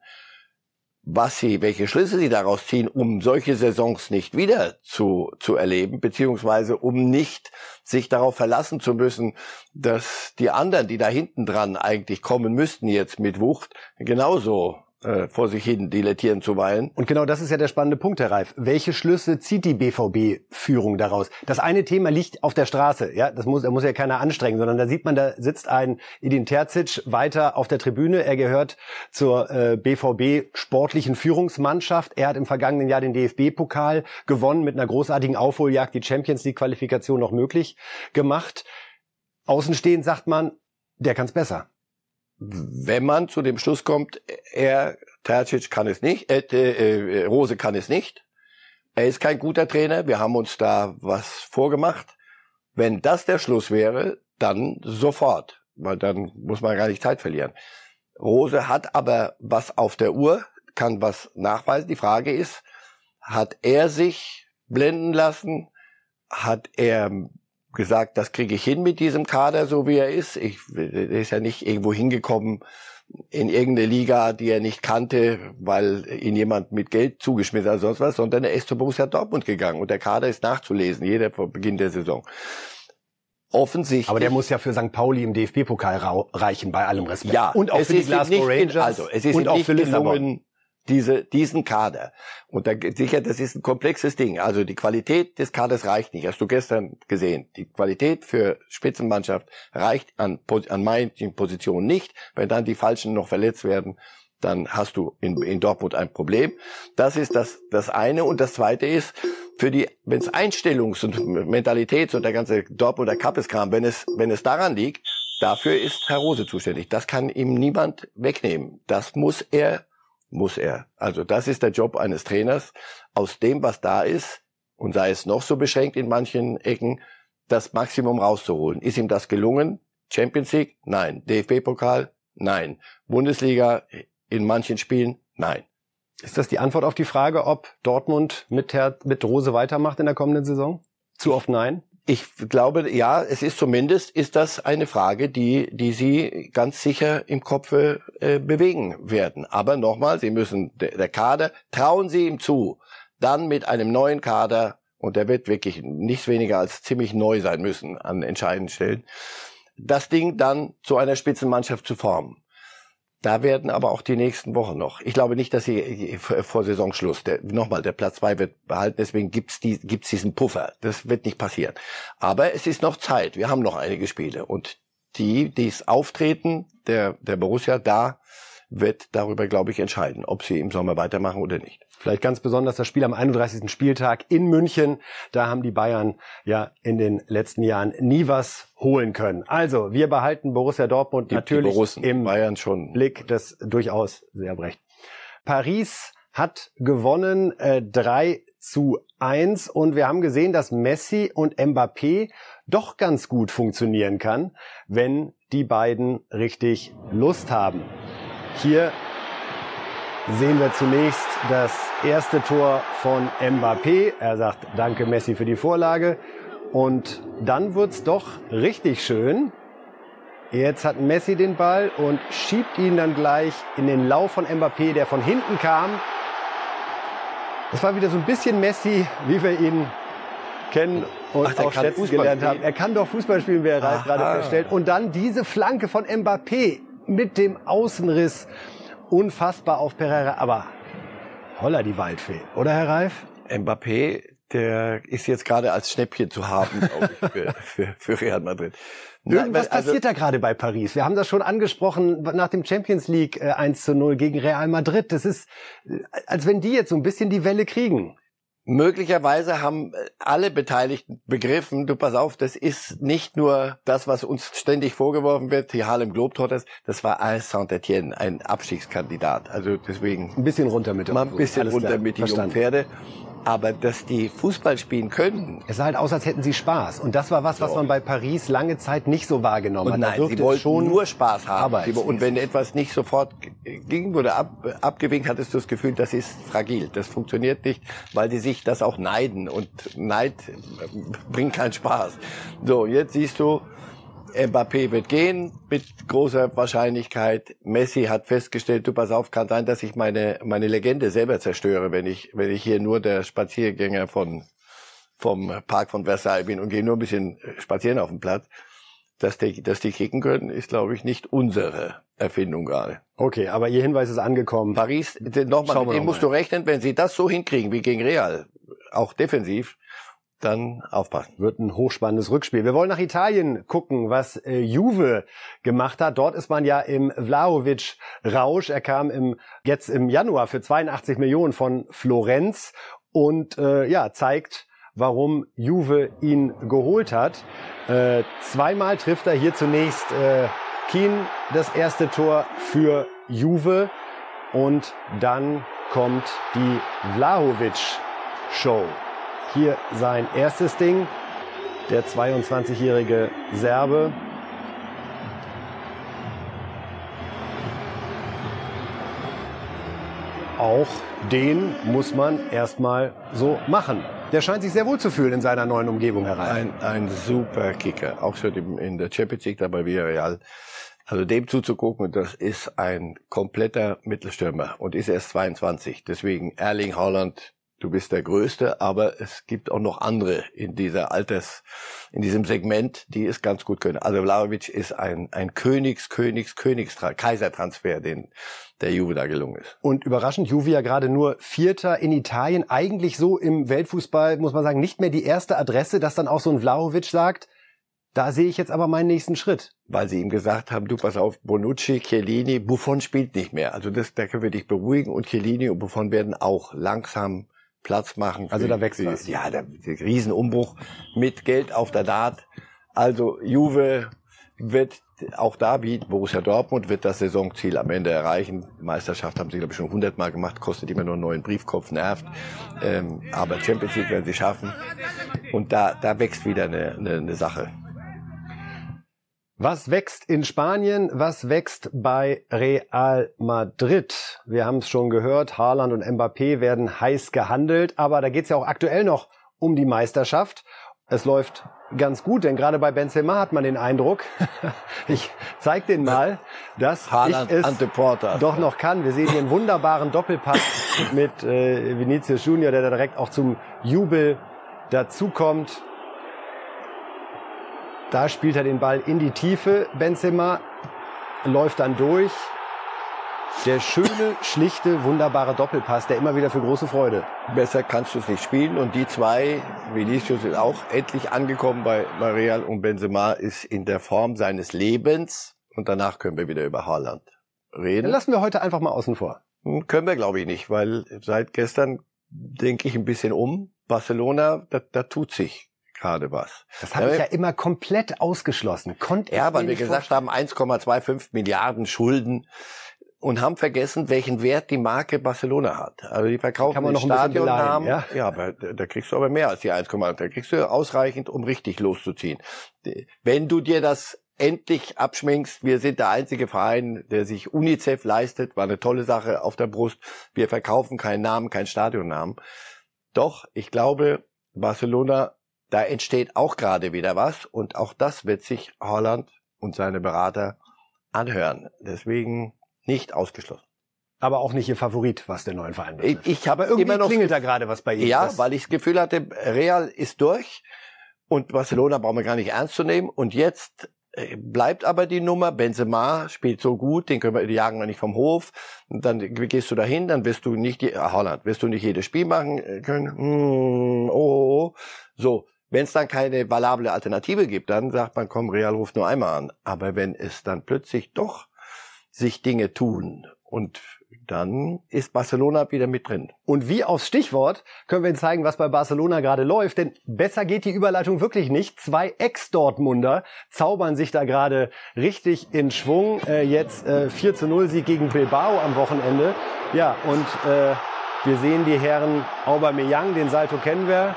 was sie, welche Schlüsse sie daraus ziehen, um solche Saisons nicht wieder zu, zu erleben, beziehungsweise um nicht sich darauf verlassen zu müssen, dass die anderen, die da hinten dran eigentlich kommen müssten jetzt mit Wucht, genauso äh, vor sich hin dilettieren zuweilen. Und genau das ist ja der spannende Punkt, Herr Reif. Welche Schlüsse zieht die BVB-Führung daraus? Das eine Thema liegt auf der Straße, ja, das muss, da muss ja keiner anstrengen, sondern da sieht man, da sitzt ein Edin Terzic weiter auf der Tribüne. Er gehört zur äh, BVB sportlichen Führungsmannschaft. Er hat im vergangenen Jahr den DFB-Pokal gewonnen mit einer großartigen Aufholjagd, die Champions League-Qualifikation noch möglich gemacht. Außenstehend sagt man, der kann's besser wenn man zu dem Schluss kommt, er, Tercic kann es nicht, äh, äh, Rose kann es nicht, er ist kein guter Trainer, wir haben uns da was vorgemacht. Wenn das der Schluss wäre, dann sofort, weil dann muss man gar nicht Zeit verlieren. Rose hat aber was auf der Uhr, kann was nachweisen. Die Frage ist, hat er sich blenden lassen? Hat er gesagt, das kriege ich hin mit diesem Kader, so wie er ist. Ich, er ist ja nicht irgendwo hingekommen in irgendeine Liga, die er nicht kannte, weil ihn jemand mit Geld zugeschmissen hat oder sonst was, sondern er ist zu Borussia Dortmund gegangen und der Kader ist nachzulesen, jeder vor Beginn der Saison. Offensichtlich. Aber der muss ja für St. Pauli im DFB-Pokal reichen, bei allem Respekt. Ja, und auch für die Glasgow Rangers. Also, es ist und auch für Lissabon diese, diesen Kader. Und da, sicher, das ist ein komplexes Ding. Also die Qualität des Kaders reicht nicht. Hast du gestern gesehen. Die Qualität für Spitzenmannschaft reicht an, an manchen Positionen nicht. Wenn dann die Falschen noch verletzt werden, dann hast du in, in Dortmund ein Problem. Das ist das, das eine. Und das zweite ist, für die, wenn es Einstellungs- und Mentalitäts- und der ganze Dortmunder Kappeskram, wenn es, wenn es daran liegt, dafür ist Herr Rose zuständig. Das kann ihm niemand wegnehmen. Das muss er muss er. Also das ist der Job eines Trainers, aus dem, was da ist, und sei es noch so beschränkt in manchen Ecken, das Maximum rauszuholen. Ist ihm das gelungen? Champions League? Nein. DFB-Pokal? Nein. Bundesliga in manchen Spielen? Nein. Ist das die Antwort auf die Frage, ob Dortmund mit, Her mit Rose weitermacht in der kommenden Saison? Zu oft nein? Ich glaube, ja, es ist zumindest, ist das eine Frage, die, die Sie ganz sicher im Kopf äh, bewegen werden. Aber nochmal, Sie müssen, der Kader, trauen Sie ihm zu, dann mit einem neuen Kader, und der wird wirklich nichts weniger als ziemlich neu sein müssen an entscheidenden Stellen, das Ding dann zu einer Spitzenmannschaft zu formen. Da werden aber auch die nächsten Wochen noch. Ich glaube nicht, dass sie vor Saisonschluss, der, nochmal, der Platz zwei wird behalten, deswegen gibt's die, gibt's diesen Puffer. Das wird nicht passieren. Aber es ist noch Zeit. Wir haben noch einige Spiele. Und die, die's auftreten, der, der Borussia da, wird darüber, glaube ich, entscheiden, ob sie im Sommer weitermachen oder nicht. Vielleicht ganz besonders das Spiel am 31. Spieltag in München. Da haben die Bayern ja in den letzten Jahren nie was holen können. Also, wir behalten Borussia Dortmund die, natürlich im Bayern schon. Blick, das durchaus sehr brecht. Paris hat gewonnen äh, 3 zu 1 und wir haben gesehen, dass Messi und Mbappé doch ganz gut funktionieren kann, wenn die beiden richtig Lust haben. Hier sehen wir zunächst das erste Tor von Mbappé. Er sagt Danke Messi für die Vorlage. Und dann wird's doch richtig schön. Jetzt hat Messi den Ball und schiebt ihn dann gleich in den Lauf von Mbappé, der von hinten kam. Das war wieder so ein bisschen Messi, wie wir ihn kennen und Ach, auch schätzen gelernt haben. Er kann doch Fußball spielen, wie Reif gerade feststellt. Und dann diese Flanke von Mbappé mit dem Außenriss unfassbar auf Pereira, aber holla die Waldfee, oder Herr Reif? Mbappé, der ist jetzt gerade als Schnäppchen zu haben, glaube ich, für, für, für Real Madrid. Irgendwas also, passiert da gerade bei Paris. Wir haben das schon angesprochen nach dem Champions League äh, 1 zu 0 gegen Real Madrid. Das ist, äh, als wenn die jetzt so ein bisschen die Welle kriegen. Möglicherweise haben äh, alle Beteiligten begriffen, du pass auf, das ist nicht nur das, was uns ständig vorgeworfen wird, die Harlem Globetrotters, das war AS Saint-Etienne, ein Abstiegskandidat. Also deswegen... Ein bisschen runter mit dem Mal ein bisschen runter mit die jungen Pferde aber dass die Fußball spielen können. Es sah halt aus, als hätten sie Spaß. Und das war was, was man bei Paris lange Zeit nicht so wahrgenommen und hat. Nein, sie wollten schon nur Spaß haben. Und wenn etwas nicht sofort ging oder ab, abgewinkt, hattest du das Gefühl, das ist fragil. Das funktioniert nicht, weil die sich das auch neiden. Und Neid bringt keinen Spaß. So, jetzt siehst du, Mbappé wird gehen mit großer Wahrscheinlichkeit. Messi hat festgestellt, du pass auf, kann sein, dass ich meine meine Legende selber zerstöre, wenn ich wenn ich hier nur der Spaziergänger von vom Park von Versailles bin und gehe nur ein bisschen spazieren auf dem Platz. Dass die, dass die kicken können, ist, glaube ich, nicht unsere Erfindung gerade. Okay, aber Ihr Hinweis ist angekommen. Paris, nochmal, mit dem musst du rechnen, wenn sie das so hinkriegen wie gegen Real, auch defensiv, dann aufpassen. Wird ein hochspannendes Rückspiel. Wir wollen nach Italien gucken, was äh, Juve gemacht hat. Dort ist man ja im Vlaovic-Rausch. Er kam im, jetzt im Januar für 82 Millionen von Florenz und äh, ja, zeigt, warum Juve ihn geholt hat. Äh, zweimal trifft er hier zunächst äh, Keen das erste Tor für Juve und dann kommt die Vlahovic-Show. Hier sein erstes Ding, der 22-jährige Serbe. Auch den muss man erstmal so machen. Der scheint sich sehr wohl zu fühlen in seiner neuen Umgebung herein. Ein, ein super Kicker, auch schon in der Champions League dabei Villarreal. Also dem zuzugucken, das ist ein kompletter Mittelstürmer und ist erst 22. Deswegen Erling Haaland du bist der Größte, aber es gibt auch noch andere in dieser Alters, in diesem Segment, die es ganz gut können. Also Vlaovic ist ein, ein Königs, Königs, Königs, Kaisertransfer, den der Juve da gelungen ist. Und überraschend, Juve ja gerade nur Vierter in Italien, eigentlich so im Weltfußball, muss man sagen, nicht mehr die erste Adresse, dass dann auch so ein Vlaovic sagt, da sehe ich jetzt aber meinen nächsten Schritt. Weil sie ihm gesagt haben, du pass auf, Bonucci, Chiellini, Buffon spielt nicht mehr. Also das, da können wir dich beruhigen und Chiellini und Buffon werden auch langsam Platz machen. also da wächst was. Ja, der, der Riesenumbruch mit Geld auf der Naht. Also Juve wird auch da wie Borussia Dortmund wird das Saisonziel am Ende erreichen. Meisterschaft haben sie glaube ich schon hundertmal gemacht, kostet immer nur einen neuen Briefkopf, nervt. Ähm, aber Champions League werden sie schaffen. Und da, da wächst wieder eine, eine, eine Sache. Was wächst in Spanien? Was wächst bei Real Madrid? Wir haben es schon gehört, Haaland und Mbappé werden heiß gehandelt, aber da geht es ja auch aktuell noch um die Meisterschaft. Es läuft ganz gut, denn gerade bei Benzema hat man den Eindruck, ich zeig den mal, dass Haaland ich es doch noch kann. Wir sehen hier einen wunderbaren Doppelpass mit äh, Vinicius Junior, der da direkt auch zum Jubel dazukommt. Da spielt er den Ball in die Tiefe. Benzema läuft dann durch. Der schöne, schlichte, wunderbare Doppelpass, der immer wieder für große Freude. Besser kannst du es nicht spielen. Und die zwei, Vinicius ist auch endlich angekommen bei Real und Benzema ist in der Form seines Lebens. Und danach können wir wieder über Haaland reden. Dann lassen wir heute einfach mal außen vor. Hm, können wir, glaube ich, nicht, weil seit gestern denke ich ein bisschen um. Barcelona, da, da tut sich gerade was. Das habe ja, ich ja immer komplett ausgeschlossen. Konnte ja, weil wir gesagt haben, 1,25 Milliarden Schulden und haben vergessen, welchen Wert die Marke Barcelona hat. Also die verkaufen noch Stadionnamen. Ja? ja, aber da kriegst du aber mehr als die 1,8. Da kriegst du ausreichend, um richtig loszuziehen. Wenn du dir das endlich abschminkst, wir sind der einzige Verein, der sich UNICEF leistet, war eine tolle Sache auf der Brust. Wir verkaufen keinen Namen, keinen Stadionnamen. Doch, ich glaube, Barcelona da entsteht auch gerade wieder was und auch das wird sich Holland und seine Berater anhören. Deswegen nicht ausgeschlossen. Aber auch nicht Ihr Favorit, was den neuen Verein betrifft. Ich, ich habe irgendwie immer noch klingelt da gerade was bei Ihnen. Ja, weil ich das Gefühl hatte, Real ist durch und Barcelona brauchen wir gar nicht ernst zu nehmen. Und jetzt äh, bleibt aber die Nummer. Benzema spielt so gut, den können wir, jagen wir nicht vom Hof. Und dann gehst du dahin, dann wirst du nicht, die, Holland, wirst du nicht jedes Spiel machen äh, können. Mm, oh, oh, oh. So, wenn es dann keine valable Alternative gibt, dann sagt man, komm, Real ruft nur einmal an. Aber wenn es dann plötzlich doch sich Dinge tun und dann ist Barcelona wieder mit drin. Und wie aufs Stichwort können wir Ihnen zeigen, was bei Barcelona gerade läuft. Denn besser geht die Überleitung wirklich nicht. Zwei Ex-Dortmunder zaubern sich da gerade richtig in Schwung. Äh, jetzt äh, 4 zu 0 Sieg gegen Bilbao am Wochenende. Ja, und äh, wir sehen die Herren Aubameyang, den Salto kennen wir,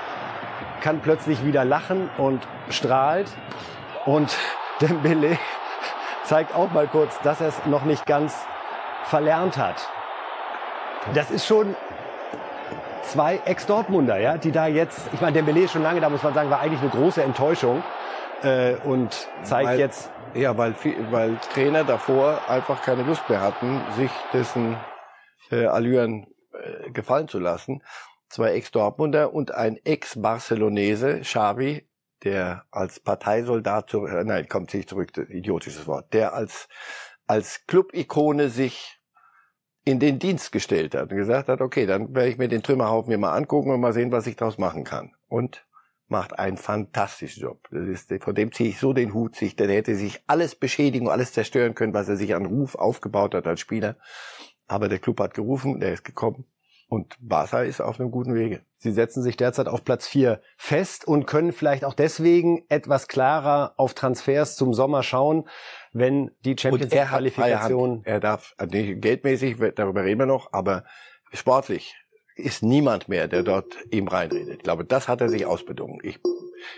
kann plötzlich wieder lachen und strahlt. Und Dembele zeigt auch mal kurz, dass er es noch nicht ganz verlernt hat. Das ist schon zwei Ex-Dortmunder, ja, die da jetzt, ich meine, Dembele ist schon lange da, muss man sagen, war eigentlich eine große Enttäuschung. äh, und zeigt weil, jetzt. Ja, weil, weil Trainer davor einfach keine Lust mehr hatten, sich dessen äh, Allüren äh, gefallen zu lassen. Zwei Ex-Dortmunder und ein Ex-Barcelonese, Xavi, der als Parteisoldat, zu, äh, nein, kommt sich zurück, idiotisches Wort, der als, als Club-Ikone sich in den Dienst gestellt hat und gesagt hat, okay, dann werde ich mir den Trümmerhaufen mir mal angucken und mal sehen, was ich daraus machen kann. Und macht einen fantastischen Job. Das ist, von dem ziehe ich so den Hut, sich, der hätte sich alles beschädigen und alles zerstören können, was er sich an Ruf aufgebaut hat als Spieler. Aber der Club hat gerufen, der ist gekommen und Barca ist auf einem guten Wege. Sie setzen sich derzeit auf Platz vier fest und können vielleicht auch deswegen etwas klarer auf Transfers zum Sommer schauen, wenn die Champions League Qualifikation. Er darf, also geldmäßig, darüber reden wir noch, aber sportlich ist niemand mehr, der dort ihm reinredet. Ich glaube, das hat er sich ausbedungen. Ich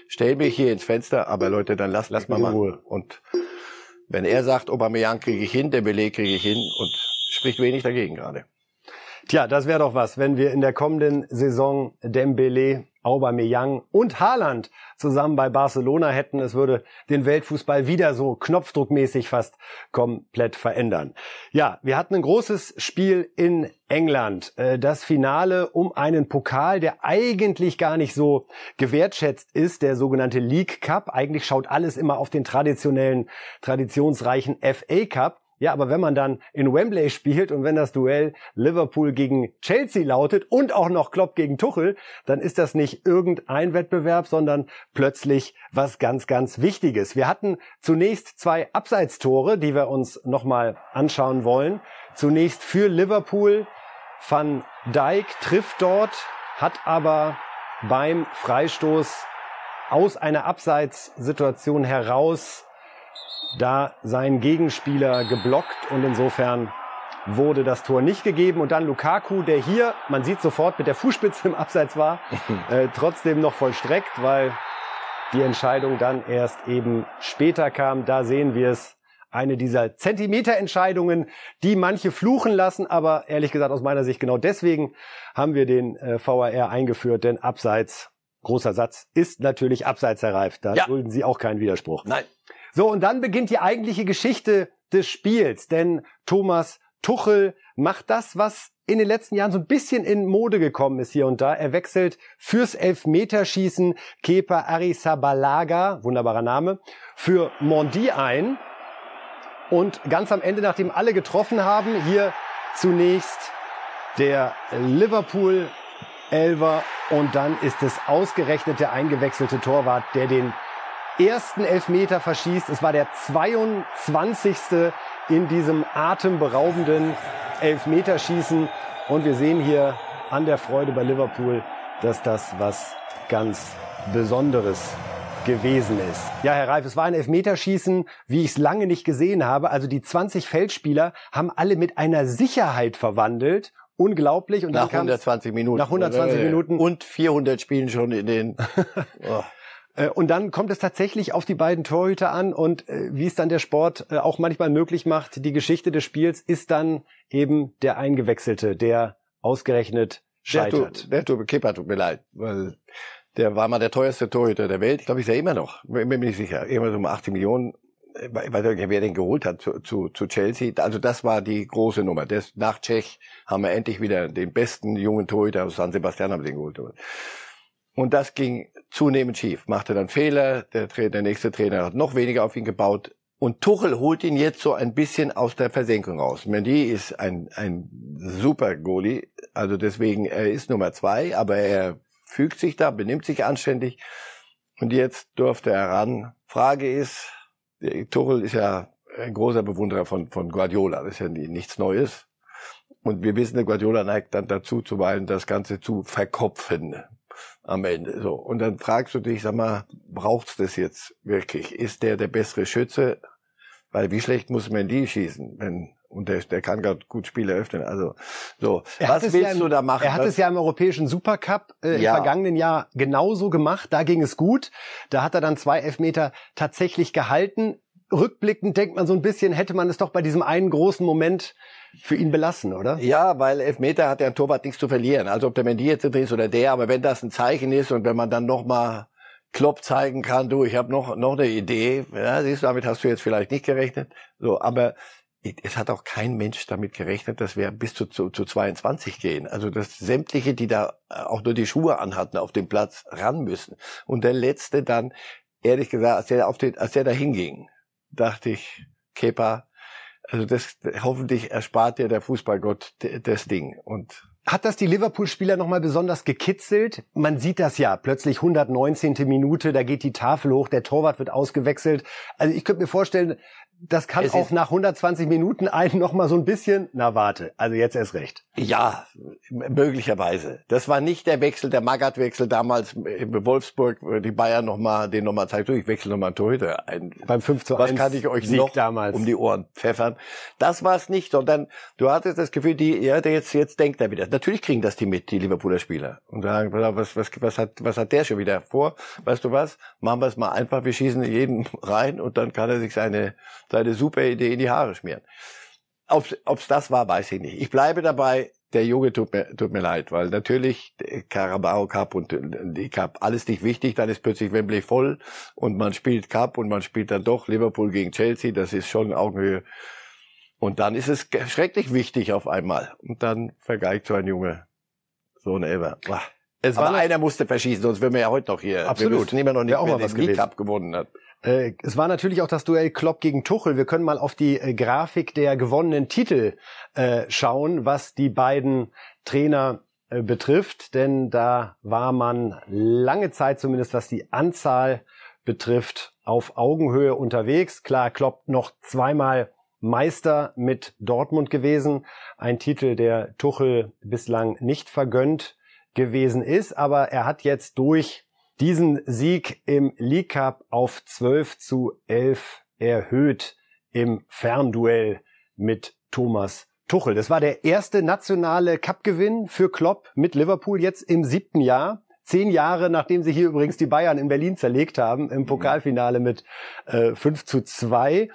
stelle mich hier ins Fenster, aber Leute, dann lasst lass mal mal. Und wenn er sagt, Aubameyang kriege ich hin, Dembele kriege ich hin und spricht wenig dagegen gerade. Tja, das wäre doch was, wenn wir in der kommenden Saison Dembele, Aubameyang und Haaland zusammen bei Barcelona hätten. Es würde den Weltfußball wieder so knopfdruckmäßig fast komplett verändern. Ja, wir hatten ein großes Spiel in England. Äh, das Finale um einen Pokal, der eigentlich gar nicht so gewertschätzt ist, der sogenannte League Cup. Eigentlich schaut alles immer auf den traditionellen, traditionsreichen FA Cup. Ja, aber wenn man dann in Wembley spielt und wenn das Duell Liverpool gegen Chelsea lautet und auch noch Klopp gegen Tuchel, dann ist das nicht irgendein Wettbewerb, sondern plötzlich was ganz, ganz Wichtiges. Wir hatten zunächst zwei Abseitstore, die wir uns nochmal anschauen wollen. Zunächst für Liverpool. Van Dijk trifft dort, hat aber beim Freistoß aus einer Abseitssituation heraus da sein Gegenspieler geblockt und insofern wurde das Tor nicht gegeben. Und dann Lukaku, der hier, man sieht sofort, mit der Fußspitze im Abseits war, äh, trotzdem noch vollstreckt, weil die Entscheidung dann erst eben später kam. Da sehen wir es. Eine dieser Zentimeterentscheidungen, die manche fluchen lassen, aber ehrlich gesagt aus meiner Sicht genau deswegen haben wir den äh, VAR eingeführt, denn Abseits, großer Satz, ist natürlich Abseits erreift. Da ja. dulden Sie auch keinen Widerspruch. Nein. So, und dann beginnt die eigentliche Geschichte des Spiels, denn Thomas Tuchel macht das, was in den letzten Jahren so ein bisschen in Mode gekommen ist hier und da. Er wechselt fürs Elfmeterschießen Kepa Arrizabalaga, wunderbarer Name, für Mondi ein. Und ganz am Ende, nachdem alle getroffen haben, hier zunächst der Liverpool Elver und dann ist es ausgerechnet der eingewechselte Torwart, der den ersten Elfmeter verschießt. Es war der 22. in diesem atemberaubenden Elfmeterschießen. Und wir sehen hier an der Freude bei Liverpool, dass das was ganz Besonderes gewesen ist. Ja, Herr Reif, es war ein Elfmeterschießen, wie ich es lange nicht gesehen habe. Also die 20 Feldspieler haben alle mit einer Sicherheit verwandelt. Unglaublich. Und nach 120 Minuten. Nach 120 Minuten. Und 400 Spielen schon in den... Oh. Äh, und dann kommt es tatsächlich auf die beiden Torhüter an und äh, wie es dann der Sport äh, auch manchmal möglich macht, die Geschichte des Spiels ist dann eben der Eingewechselte, der ausgerechnet scheitert. Der, der Kepa tut mir leid, weil der war mal der teuerste Torhüter der Welt. Ich glaube, ist er immer noch. Bin mir nicht sicher. Immer so um 80 Millionen. Ich weiß nicht, wer den geholt hat zu, zu, zu Chelsea. Also das war die große Nummer. Das, nach Tschech haben wir endlich wieder den besten jungen Torhüter aus San Sebastian haben wir den geholt. Und das ging zunehmend schief. Machte dann Fehler, der, der nächste Trainer hat noch weniger auf ihn gebaut. Und Tuchel holt ihn jetzt so ein bisschen aus der Versenkung raus. Mendy ist ein, ein super Goalie, also deswegen, er ist Nummer zwei, aber er fügt sich da, benimmt sich anständig. Und jetzt durfte er ran. Frage ist, Tuchel ist ja ein großer Bewunderer von, von Guardiola, das ist ja nichts Neues. Und wir wissen, Guardiola neigt dann dazu, zuweilen das Ganze zu verkopfen am Ende. So. Und dann fragst du dich, sag mal, braucht's das jetzt wirklich? Ist der der bessere Schütze? Weil wie schlecht muss man die schießen, wenn und der, der kann gerade gut Spiele öffnen. Also so, er was willst ja im, du da machen? Er hat es ja im europäischen Supercup äh, ja. im vergangenen Jahr genauso gemacht. Da ging es gut. Da hat er dann zwei Elfmeter tatsächlich gehalten. Rückblickend denkt man so ein bisschen, hätte man es doch bei diesem einen großen Moment für ihn belassen, oder? Ja, weil Elfmeter hat der Torwart nichts zu verlieren. Also ob der Mendy jetzt ist oder der, aber wenn das ein Zeichen ist und wenn man dann nochmal Klopp zeigen kann, du, ich habe noch noch eine Idee. Ja, siehst du, damit hast du jetzt vielleicht nicht gerechnet. So, aber es hat auch kein Mensch damit gerechnet, dass wir bis zu, zu, zu 22 gehen. Also dass sämtliche, die da auch nur die Schuhe anhatten, auf dem Platz ran müssen. Und der letzte dann, ehrlich gesagt, als der auf den, als der da hinging, dachte ich, Kepa, also das hoffentlich erspart dir der Fußballgott das Ding. Und hat das die Liverpool-Spieler nochmal besonders gekitzelt? Man sieht das ja, plötzlich 119. Minute, da geht die Tafel hoch, der Torwart wird ausgewechselt. Also ich könnte mir vorstellen, das kann es auch nach 120 Minuten einen noch mal so ein bisschen, na warte, also jetzt erst recht. Ja, möglicherweise. Das war nicht der Wechsel, der Magath-Wechsel damals in Wolfsburg, die Bayern noch mal, den noch mal zeigt, ich wechsle noch mal einen Torhüter ein. Beim 5 zu 1 Was kann ich euch Sieg noch damals. um die Ohren pfeffern? Das war es nicht, sondern du hattest das Gefühl, die, ja, der jetzt, jetzt denkt er wieder. Natürlich kriegen das die mit, die Liverpooler Spieler. Und sagen, was, was, was hat, was hat der schon wieder vor? Weißt du was? Machen wir es mal einfach, wir schießen jeden rein und dann kann er sich seine, seine super Idee in die Haare schmieren. Ob es das war, weiß ich nicht. Ich bleibe dabei, der Junge tut mir, tut mir leid, weil natürlich Carabao Cup und die Cup, alles nicht wichtig, dann ist plötzlich Wembley voll und man spielt Cup und man spielt dann doch Liverpool gegen Chelsea, das ist schon Augenhöhe. Und dann ist es schrecklich wichtig auf einmal. Und dann vergeigt so ein Junge so ein Ever. Es war Aber einer musste verschießen, sonst wären wir ja heute noch hier. Absolut. Wir immer noch nicht, wer den League Cup gewonnen hat. Äh, es war natürlich auch das Duell Klopp gegen Tuchel. Wir können mal auf die äh, Grafik der gewonnenen Titel äh, schauen, was die beiden Trainer äh, betrifft, denn da war man lange Zeit zumindest, was die Anzahl betrifft, auf Augenhöhe unterwegs. Klar, Klopp noch zweimal Meister mit Dortmund gewesen, ein Titel, der Tuchel bislang nicht vergönnt gewesen ist, aber er hat jetzt durch diesen Sieg im League Cup auf 12 zu 11 erhöht im Fernduell mit Thomas Tuchel. Das war der erste nationale Cup-Gewinn für Klopp mit Liverpool jetzt im siebten Jahr. Zehn Jahre, nachdem sie hier übrigens die Bayern in Berlin zerlegt haben, im Pokalfinale mit äh, 5 zu 2.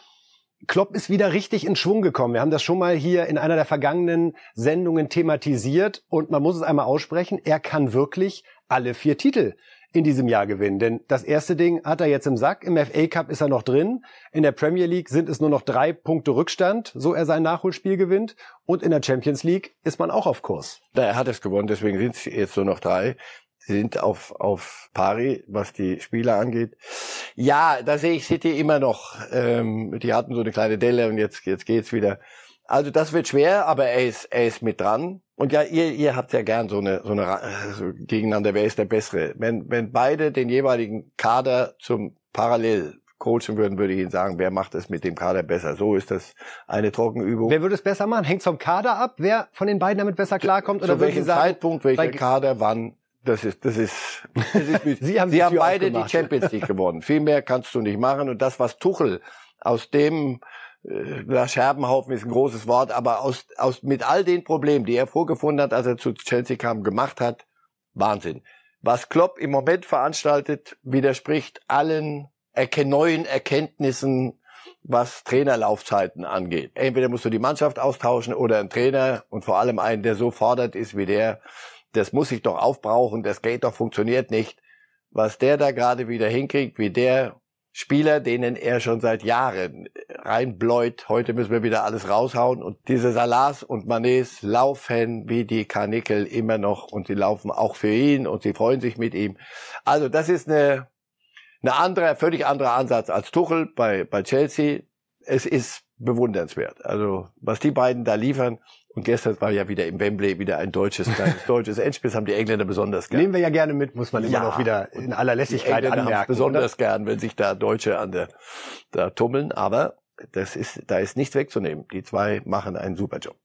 Klopp ist wieder richtig in Schwung gekommen. Wir haben das schon mal hier in einer der vergangenen Sendungen thematisiert und man muss es einmal aussprechen, er kann wirklich alle vier Titel in diesem Jahr gewinnen. Denn das erste Ding hat er jetzt im Sack. Im FA Cup ist er noch drin. In der Premier League sind es nur noch drei Punkte Rückstand, so er sein Nachholspiel gewinnt. Und in der Champions League ist man auch auf Kurs. Er hat es gewonnen, deswegen sind es jetzt nur noch drei. Sie sind auf, auf pari, was die Spieler angeht. Ja, da sehe ich City immer noch. Ähm, die hatten so eine kleine Delle und jetzt, jetzt geht's wieder. Also das wird schwer, aber er ist, er ist mit dran. Und ja, ihr, ihr habt ja gern so eine, so eine so gegeneinander, wer ist der Bessere? Wenn, wenn beide den jeweiligen Kader zum Parallel coachen würden, würde ich Ihnen sagen, wer macht es mit dem Kader besser? So ist das eine Trockenübung. Wer würde es besser machen? Hängt vom Kader ab, wer von den beiden damit besser klarkommt? Oder Zu welchem sagen, Zeitpunkt, welcher Kader, wann? Das ist, das ist, das ist Sie haben, Sie haben beide die Champions League gewonnen. Viel mehr kannst du nicht machen. Und das, was Tuchel aus dem äh, Scherbenhaufen ist ein großes Wort, aber aus, aus, mit all den Problemen, die er vorgefunden hat, als er zu Chelsea kam, gemacht hat, Wahnsinn. Was Klopp im Moment veranstaltet, widerspricht allen erken neuen Erkenntnissen, was Trainerlaufzeiten angeht. Entweder musst du die Mannschaft austauschen oder ein Trainer und vor allem einen, der so fordert ist wie der, das muss sich doch aufbrauchen, das geht doch, funktioniert nicht. Was der da gerade wieder hinkriegt, wie der Spieler, denen er schon seit Jahren reinbläut. Heute müssen wir wieder alles raushauen. Und diese Salars und Manets laufen wie die Karnickel immer noch und sie laufen auch für ihn und sie freuen sich mit ihm. Also das ist eine, eine andere, völlig anderer Ansatz als Tuchel bei, bei Chelsea. Es ist bewundernswert. Also was die beiden da liefern, und gestern war ja wieder im Wembley wieder ein deutsches, kleines deutsches Endspiel. Das haben die Engländer besonders gern. Nehmen wir ja gerne mit, muss man immer ja, noch wieder in aller Lässigkeit die anmerken. besonders oder? gern, wenn sich da Deutsche an der, da tummeln. Aber das ist, da ist nichts wegzunehmen. Die zwei machen einen super Job.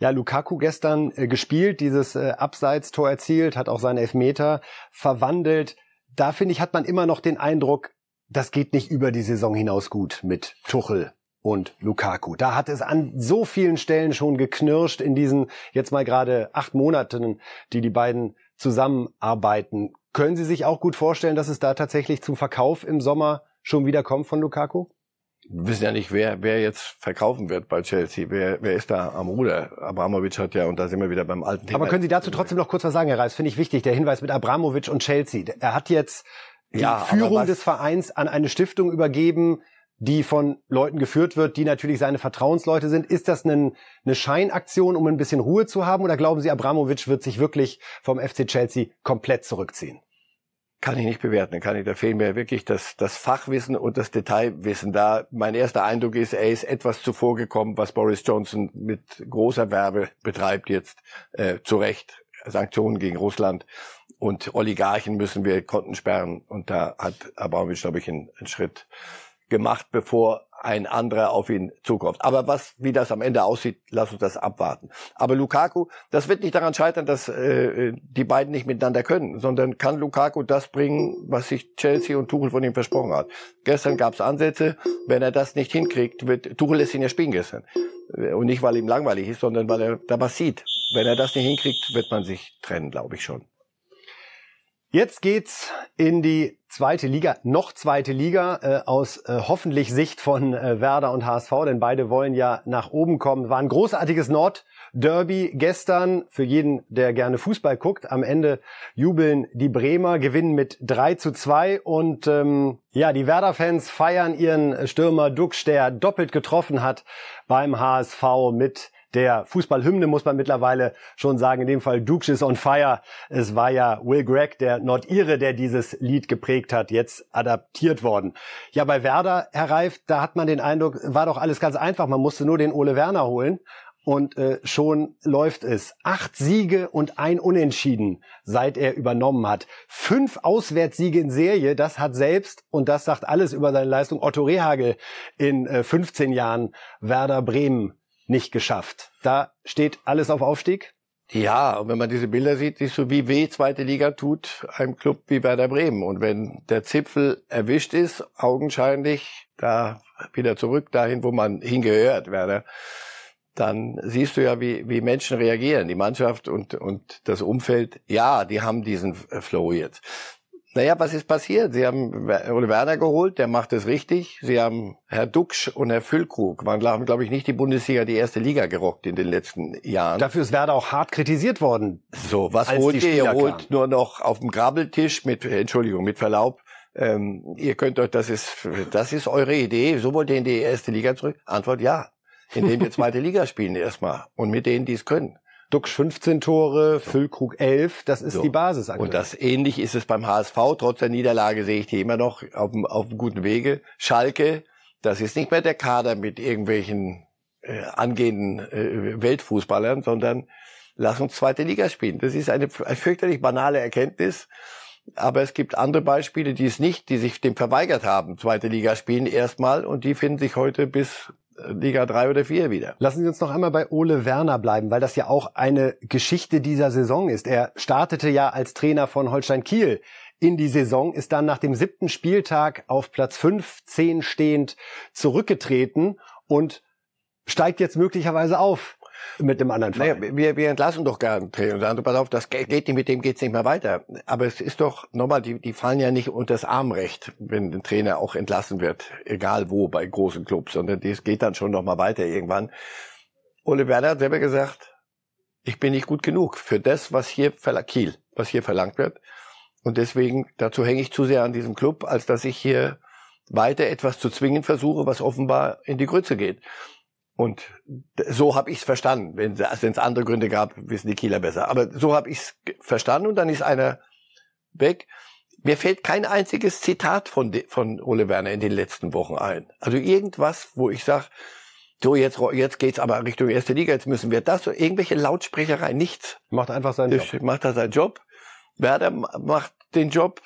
Ja, Lukaku gestern äh, gespielt, dieses äh, Abseitstor erzielt, hat auch seine Elfmeter verwandelt. Da finde ich, hat man immer noch den Eindruck, das geht nicht über die Saison hinaus gut mit Tuchel und Lukaku. Da hat es an so vielen Stellen schon geknirscht in diesen jetzt mal gerade acht Monaten, die die beiden zusammenarbeiten. Können Sie sich auch gut vorstellen, dass es da tatsächlich zum Verkauf im Sommer schon wieder kommt von Lukaku? Wir wissen ja nicht, wer, wer jetzt verkaufen wird bei Chelsea. Wer, wer ist da am Ruder? Abramovic hat ja, und da sind wir wieder beim alten Thema. Aber können Sie dazu trotzdem noch kurz was sagen, Herr Reis? Finde ich wichtig, der Hinweis mit Abramovic und Chelsea. Er hat jetzt die ja, Führung des Vereins an eine Stiftung übergeben, die von Leuten geführt wird, die natürlich seine Vertrauensleute sind. Ist das eine, Scheinaktion, um ein bisschen Ruhe zu haben? Oder glauben Sie, Abramovic wird sich wirklich vom FC Chelsea komplett zurückziehen? Kann ich nicht bewerten. Kann ich, da fehlen mir wirklich das, das Fachwissen und das Detailwissen. Da mein erster Eindruck ist, er ist etwas zuvor gekommen, was Boris Johnson mit großer Werbe betreibt jetzt. Äh, zu Recht Sanktionen gegen Russland und Oligarchen müssen wir Konten sperren. Und da hat Abramovic, glaube ich, einen, einen Schritt gemacht, bevor ein anderer auf ihn zukommt. Aber was, wie das am Ende aussieht, lass uns das abwarten. Aber Lukaku, das wird nicht daran scheitern, dass äh, die beiden nicht miteinander können, sondern kann Lukaku das bringen, was sich Chelsea und Tuchel von ihm versprochen hat. Gestern gab es Ansätze, wenn er das nicht hinkriegt, wird Tuchel lässt ihn ja spielen gestern. Und nicht, weil ihm langweilig ist, sondern weil er da was sieht. Wenn er das nicht hinkriegt, wird man sich trennen, glaube ich schon. Jetzt geht's in die zweite Liga, noch zweite Liga äh, aus äh, hoffentlich Sicht von äh, Werder und HSV, denn beide wollen ja nach oben kommen. War ein großartiges Nordderby gestern für jeden, der gerne Fußball guckt. Am Ende jubeln die Bremer, gewinnen mit 3 zu 2 und ähm, ja, die Werder-Fans feiern ihren Stürmer Dux, der doppelt getroffen hat beim HSV mit der Fußballhymne, muss man mittlerweile schon sagen. In dem Fall Dukes is on fire. Es war ja Will Gregg, der Nordire, der dieses Lied geprägt hat, jetzt adaptiert worden. Ja, bei Werder, Herr Reif, da hat man den Eindruck, war doch alles ganz einfach. Man musste nur den Ole Werner holen und äh, schon läuft es. Acht Siege und ein Unentschieden, seit er übernommen hat. Fünf Auswärtssiege in Serie, das hat selbst, und das sagt alles über seine Leistung, Otto Rehagel in äh, 15 Jahren Werder Bremen nicht geschafft. Da steht alles auf Aufstieg? Ja, und wenn man diese Bilder sieht, siehst du, wie weh zweite Liga tut einem Club wie Werder Bremen. Und wenn der Zipfel erwischt ist, augenscheinlich da wieder zurück dahin, wo man hingehört, Werder, dann siehst du ja, wie, wie Menschen reagieren, die Mannschaft und, und das Umfeld. Ja, die haben diesen Flow jetzt. Naja, was ist passiert? Sie haben Ole Werner geholt, der macht es richtig. Sie haben Herr Duxch und Herr Füllkrug, waren, haben, glaube ich, nicht die Bundesliga, die erste Liga gerockt in den letzten Jahren. Dafür ist Werder auch hart kritisiert worden. So, was holt ihr? Ihr holt nur noch auf dem Grabbeltisch mit, Entschuldigung, mit Verlaub, ähm, ihr könnt euch, das ist, das ist eure Idee, so wollt ihr in die erste Liga zurück? Antwort ja. Indem wir zweite Liga spielen erstmal. Und mit denen, die es können. Duxch 15 Tore, Füllkrug 11, das ist so. die Basis. Aktuell. Und das ähnlich ist es beim HSV. Trotz der Niederlage sehe ich die immer noch auf auf dem guten Wege. Schalke, das ist nicht mehr der Kader mit irgendwelchen äh, angehenden äh, Weltfußballern, sondern lass uns zweite Liga spielen. Das ist eine, eine fürchterlich banale Erkenntnis. Aber es gibt andere Beispiele, die es nicht, die sich dem verweigert haben, zweite Liga spielen erstmal und die finden sich heute bis Liga 3 oder 4 wieder. Lassen Sie uns noch einmal bei Ole Werner bleiben, weil das ja auch eine Geschichte dieser Saison ist. Er startete ja als Trainer von Holstein Kiel in die Saison, ist dann nach dem siebten Spieltag auf Platz 15 stehend zurückgetreten und steigt jetzt möglicherweise auf mit dem anderen Verein. Naja, wir, wir entlassen doch gar einen Trainer und sagen, pass auf, das geht nicht, mit dem geht's nicht mehr weiter. Aber es ist doch, nochmal, die, die fallen ja nicht unter das Armrecht, wenn ein Trainer auch entlassen wird, egal wo, bei großen Clubs, sondern das geht dann schon nochmal weiter irgendwann. Ole Werner hat selber gesagt, ich bin nicht gut genug für das, was hier, Kiel, was hier verlangt wird. Und deswegen, dazu hänge ich zu sehr an diesem Club, als dass ich hier weiter etwas zu zwingen versuche, was offenbar in die Grütze geht. Und so habe ich es verstanden. Wenn es andere Gründe gab, wissen die Kieler besser. Aber so habe ich es verstanden und dann ist einer weg. Mir fällt kein einziges Zitat von, von Ole Werner in den letzten Wochen ein. Also irgendwas, wo ich sage, so jetzt, jetzt geht's aber Richtung erste Liga, jetzt müssen wir das, so irgendwelche Lautsprecherei, nichts. Macht einfach seinen Job. Macht er seinen Job. Werder macht den Job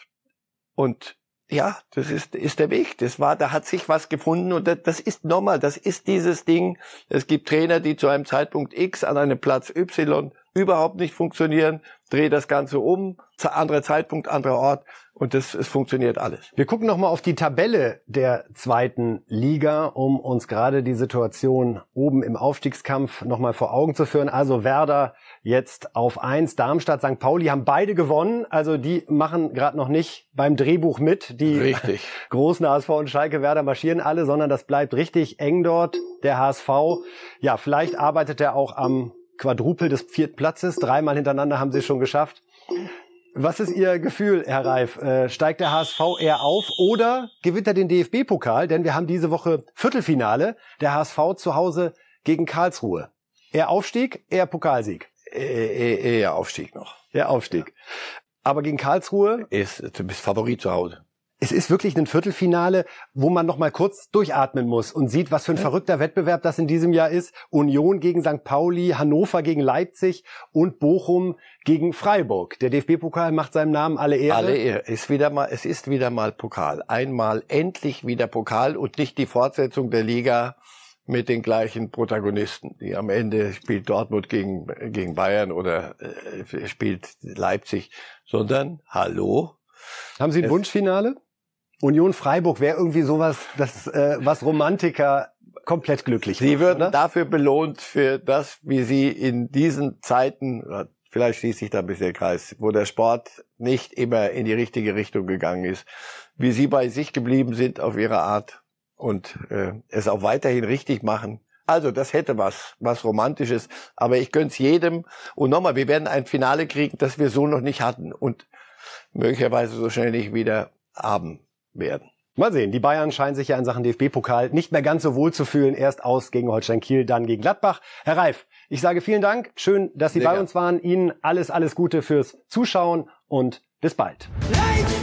und ja, das ist, ist der Weg. Das war, da hat sich was gefunden und das, das ist normal. Das ist dieses Ding. Es gibt Trainer, die zu einem Zeitpunkt X an einem Platz Y überhaupt nicht funktionieren. Dreh das Ganze um, anderer Zeitpunkt, anderer Ort und das, es funktioniert alles. Wir gucken nochmal auf die Tabelle der zweiten Liga, um uns gerade die Situation oben im Aufstiegskampf nochmal vor Augen zu führen. Also Werder jetzt auf eins, Darmstadt, St. Pauli haben beide gewonnen. Also die machen gerade noch nicht beim Drehbuch mit. Die richtig. großen HSV und Schalke Werder marschieren alle, sondern das bleibt richtig eng dort. Der HSV, ja, vielleicht arbeitet er auch am Quadrupel des vierten Platzes. Dreimal hintereinander haben sie es schon geschafft. Was ist Ihr Gefühl, Herr Reif? Äh, steigt der HSV eher auf oder gewinnt er den DFB-Pokal? Denn wir haben diese Woche Viertelfinale. Der HSV zu Hause gegen Karlsruhe. Eher Aufstieg, eher Pokalsieg? Eher, eher Aufstieg noch. Eher Aufstieg. Aber gegen Karlsruhe? Ist, du bist Favorit zu Hause. Es ist wirklich ein Viertelfinale, wo man noch mal kurz durchatmen muss und sieht, was für ein verrückter Wettbewerb das in diesem Jahr ist. Union gegen St. Pauli, Hannover gegen Leipzig und Bochum gegen Freiburg. Der DFB-Pokal macht seinem Namen alle Ehre. Alle Ehre. Ist wieder mal, es ist wieder mal Pokal. Einmal endlich wieder Pokal und nicht die Fortsetzung der Liga mit den gleichen Protagonisten. Die am Ende spielt Dortmund gegen, gegen Bayern oder äh, spielt Leipzig, sondern hallo. Haben Sie ein Wunschfinale? Union Freiburg wäre irgendwie sowas, das, äh, was Romantiker komplett glücklich Sie würden oder? dafür belohnt für das, wie Sie in diesen Zeiten, vielleicht schließt sich da ein bisschen der Kreis, wo der Sport nicht immer in die richtige Richtung gegangen ist, wie Sie bei sich geblieben sind auf Ihre Art und äh, es auch weiterhin richtig machen. Also das hätte was, was Romantisches, aber ich gönn's jedem. Und nochmal, wir werden ein Finale kriegen, das wir so noch nicht hatten und möglicherweise so schnell nicht wieder haben werden. Mal sehen, die Bayern scheinen sich ja in Sachen DFB-Pokal nicht mehr ganz so wohl zu fühlen. Erst aus gegen Holstein Kiel, dann gegen Gladbach. Herr Reif, ich sage vielen Dank. Schön, dass Sie Sehr bei gern. uns waren. Ihnen alles, alles Gute fürs Zuschauen und bis bald. Leid!